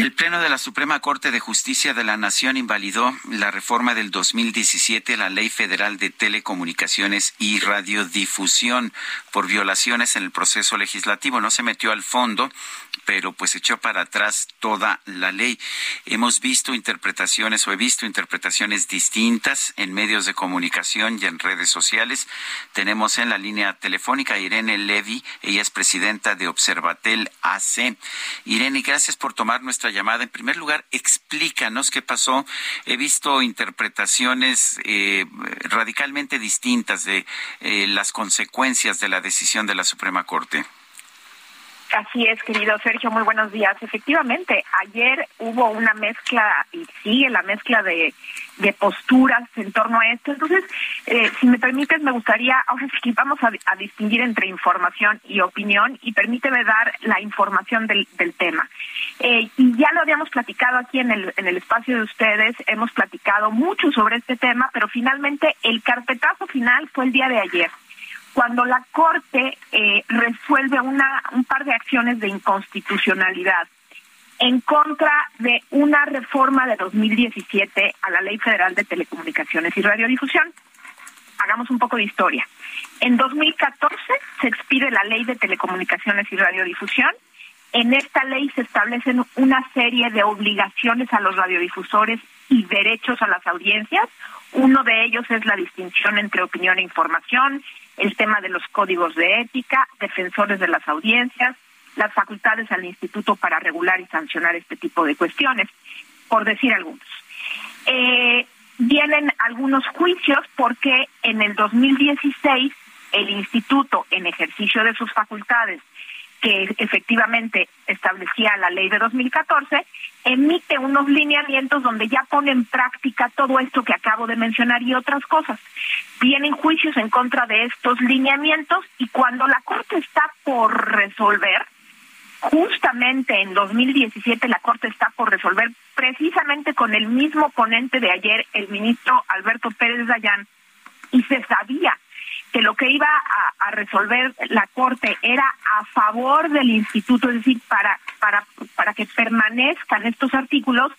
El Pleno de la Suprema Corte de Justicia de la Nación invalidó la reforma del 2017, la Ley Federal de Telecomunicaciones y Radiodifusión, por violaciones en el proceso legislativo. No se metió al fondo pero pues echó para atrás toda la ley. Hemos visto interpretaciones o he visto interpretaciones distintas en medios de comunicación y en redes sociales. Tenemos en la línea telefónica a Irene Levy, ella es presidenta de Observatel AC. Irene, gracias por tomar nuestra llamada. En primer lugar, explícanos qué pasó. He visto interpretaciones eh, radicalmente distintas de eh, las consecuencias de la decisión de la Suprema Corte. Así es, querido Sergio, muy buenos días. Efectivamente, ayer hubo una mezcla y sigue la mezcla de, posturas en torno a esto. Entonces, eh, si me permites, me gustaría, ahora sí vamos a, distinguir entre información y opinión y permíteme dar la información del, del tema. Eh, y ya lo habíamos platicado aquí en el, en el espacio de ustedes, hemos platicado mucho sobre este tema, pero finalmente el carpetazo final fue el día de ayer cuando la Corte eh, resuelve una, un par de acciones de inconstitucionalidad en contra de una reforma de 2017 a la Ley Federal de Telecomunicaciones y Radiodifusión. Hagamos un poco de historia. En 2014 se expide la Ley de Telecomunicaciones y Radiodifusión. En esta ley se establecen una serie de obligaciones a los radiodifusores y derechos a las audiencias. Uno de ellos es la distinción entre opinión e información, el tema de los códigos de ética, defensores de las audiencias, las facultades al instituto para regular y sancionar este tipo de cuestiones, por decir algunos. Eh, vienen algunos juicios porque en el 2016 el instituto, en ejercicio de sus facultades, que efectivamente establecía la ley de 2014, emite unos lineamientos donde ya pone en práctica todo esto que acabo de mencionar y otras cosas. Vienen juicios en contra de estos lineamientos y cuando la Corte está por resolver, justamente en 2017 la Corte está por resolver precisamente con el mismo ponente de ayer, el ministro Alberto Pérez Dayán, y se sabía que lo que iba a, resolver la Corte era a favor del instituto, es decir, para, para, para que permanezcan estos artículos,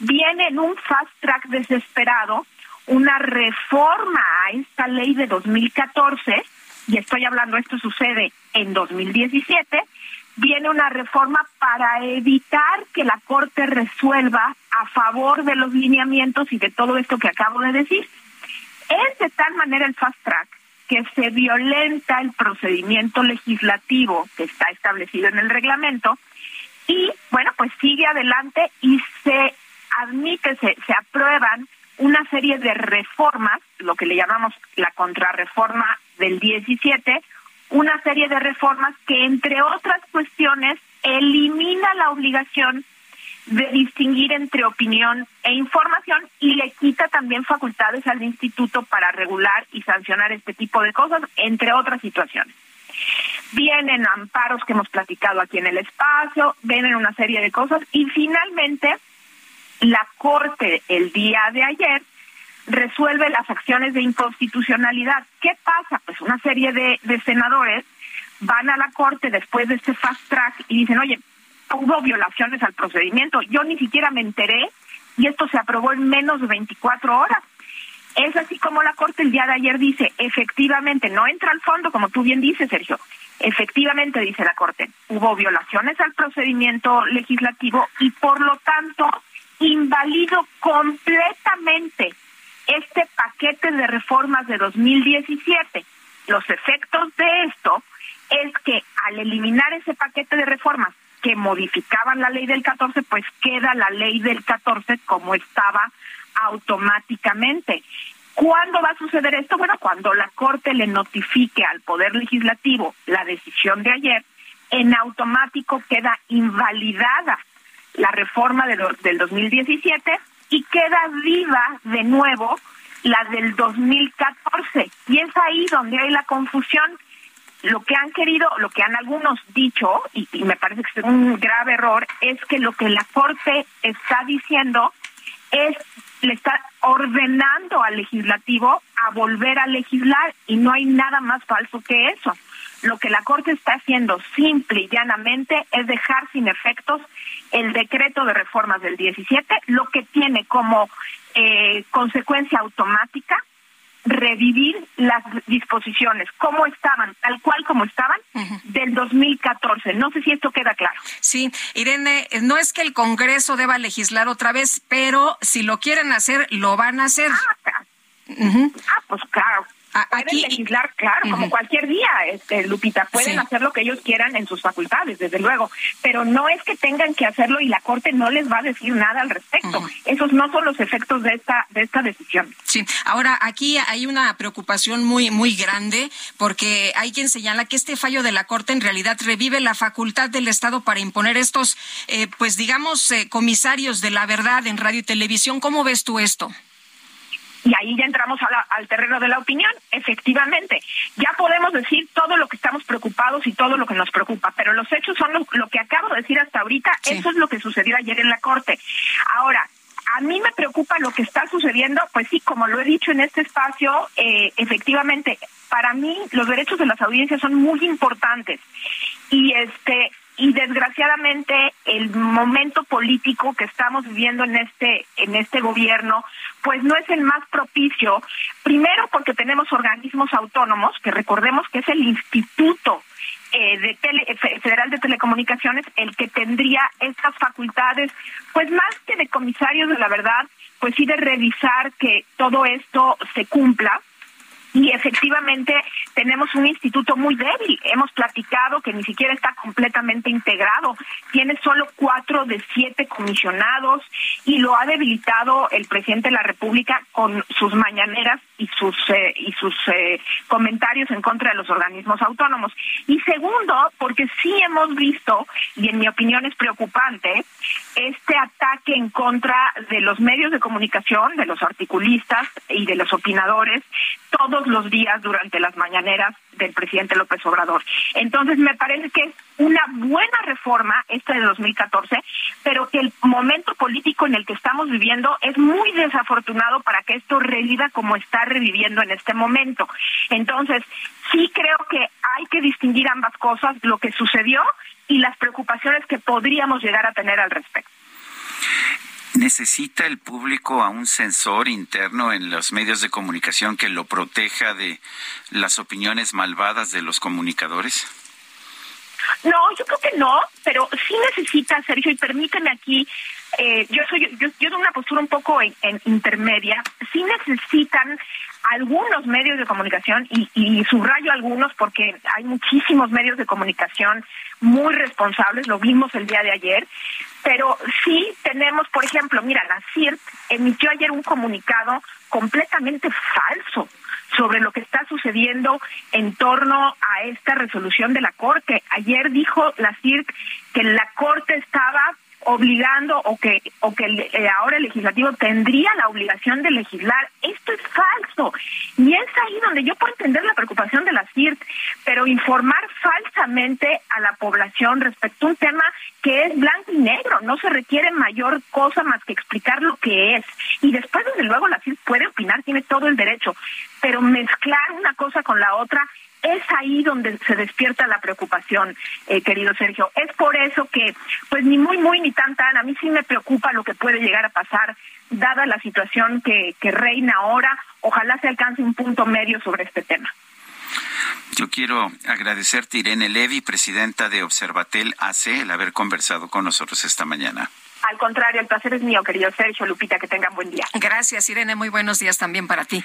viene en un fast track desesperado una reforma a esta ley de 2014, y estoy hablando, esto sucede en 2017, viene una reforma para evitar que la Corte resuelva a favor de los lineamientos y de todo esto que acabo de decir. Es de tal manera el fast track que se violenta el procedimiento legislativo que está establecido en el reglamento y, bueno, pues sigue adelante y se admite, se, se aprueban una serie de reformas, lo que le llamamos la contrarreforma del 17, una serie de reformas que, entre otras cuestiones, elimina la obligación de distinguir entre opinión e información y le quita también facultades al instituto para regular y sancionar este tipo de cosas, entre otras situaciones. Vienen amparos que hemos platicado aquí en el espacio, vienen una serie de cosas y finalmente la Corte el día de ayer resuelve las acciones de inconstitucionalidad. ¿Qué pasa? Pues una serie de, de senadores van a la Corte después de este fast track y dicen, oye, hubo violaciones al procedimiento. Yo ni siquiera me enteré y esto se aprobó en menos de 24 horas. Es así como la Corte el día de ayer dice, efectivamente, no entra al fondo, como tú bien dices, Sergio. Efectivamente, dice la Corte, hubo violaciones al procedimiento legislativo y por lo tanto invalido completamente este paquete de reformas de 2017. Los efectos de esto es que al eliminar ese paquete de reformas que modificaban la ley del 14, pues queda la ley del 14 como estaba automáticamente. ¿Cuándo va a suceder esto? Bueno, cuando la Corte le notifique al Poder Legislativo la decisión de ayer en automático queda invalidada la reforma de del 2017 y queda viva de nuevo la del 2014. Y es ahí donde hay la confusión. Lo que han querido, lo que han algunos dicho, y, me parece que es un grave error, es que lo que la Corte está diciendo es le está ordenando al legislativo a volver a legislar y no hay nada más falso que eso. Lo que la Corte está haciendo simple y llanamente es dejar sin efectos el decreto de reformas del 17, lo que tiene como eh, consecuencia automática revivir las disposiciones como estaban, tal cual como estaban, del 2014. No sé si esto queda claro. Sí, Irene, no es que el Congreso deba legislar otra vez, pero si lo quieren hacer, lo van a hacer. Ah, ah pues claro, pueden legislar, claro, como cualquier día, este, Lupita, pueden hacer lo que ellos quieran en sus facultades, desde luego, pero no es que tengan que hacerlo y la Corte no les va a decir nada al respecto. Esos no son los efectos de esta de esta decisión. Sí, ahora aquí hay una preocupación muy muy grande porque hay quien señala que este fallo de la Corte en realidad revive la facultad del Estado para imponer estos, eh, pues digamos, eh, comisarios de la verdad en radio y televisión. ¿Cómo ves tú esto? Y ahí ya entramos al terreno de la opinión. Efectivamente, ya podemos decir todo lo que estamos preocupados y todo lo que nos preocupa, pero los hechos son lo, que acabo de decir hasta ahorita. Eso es lo que sucedió ayer en la Corte. Ahora, a mí me preocupa lo que está sucediendo, pues sí, como lo he dicho en este espacio, eh, efectivamente, para mí los derechos de las audiencias son muy importantes y este y desgraciadamente el momento político que estamos viviendo en este en este gobierno pues no es el más propicio. Primero porque tenemos organismos autónomos que recordemos que es el instituto eh, de federal de telecomunicaciones el que tendría estas facultades pues más que de comisarios de la verdad pues sí de revisar que todo esto se cumpla y efectivamente tenemos un instituto muy débil. Hemos platicado que ni siquiera está completamente integrado. Tiene solo cuatro de siete comisionados y lo ha debilitado el presidente de la República con sus mañaneras y sus eh, y sus eh, comentarios en contra de los organismos autónomos. Y segundo, porque sí hemos visto y en mi opinión es preocupante este ataque en contra de los medios de comunicación, de los articulistas y de los opinadores todos los días durante las mañaneras del presidente López Obrador. Entonces, me parece que es una buena reforma esta de 2014, pero que el momento político en el que estamos viviendo es muy desafortunado para que esto reviva como está reviviendo en este momento. Entonces, sí creo que hay que distinguir ambas cosas, lo que sucedió y las preocupaciones que podríamos llegar a tener al respecto. ¿Necesita el público a un censor interno en los medios de comunicación que lo proteja de las opiniones malvadas de los comunicadores? No, yo creo que no, pero sí necesita, Sergio, y permíteme aquí, eh, yo soy yo, yo de una postura un poco en, intermedia, sí necesitan algunos medios de comunicación y, y subrayo algunos porque hay muchísimos medios de comunicación muy responsables, lo vimos el día de ayer, pero sí tenemos, por ejemplo, mira, la CIRT emitió ayer un comunicado completamente falso sobre lo que está sucediendo en torno a esta resolución de la Corte. Ayer dijo la CIRT que la Corte estaba obligando o que o que eh, ahora el legislativo tendría la obligación de legislar. Esto es falso. Y es ahí donde yo puedo entender la preocupación de la CIRT, pero informar falsamente a la población respecto a un tema que es blanco y negro, no requiere mayor cosa más que explicar lo que es. Y después, desde luego, la CIRT puede opinar, tiene todo el derecho, pero mezclar una cosa con la otra es ahí donde se despierta la preocupación, eh, querido Sergio. Es por eso que, pues ni muy, muy, ni tan, tan, a mí sí me preocupa lo que puede llegar a pasar, dada la situación que reina ahora. Ojalá se alcance un punto medio sobre este tema. Yo quiero agradecerte, Irene Levy, presidenta de Observatel AC, el haber conversado con nosotros esta mañana. Al contrario, el placer es mío, querido Sergio Lupita, que tengan buen día. Gracias, Irene, muy buenos días también para ti.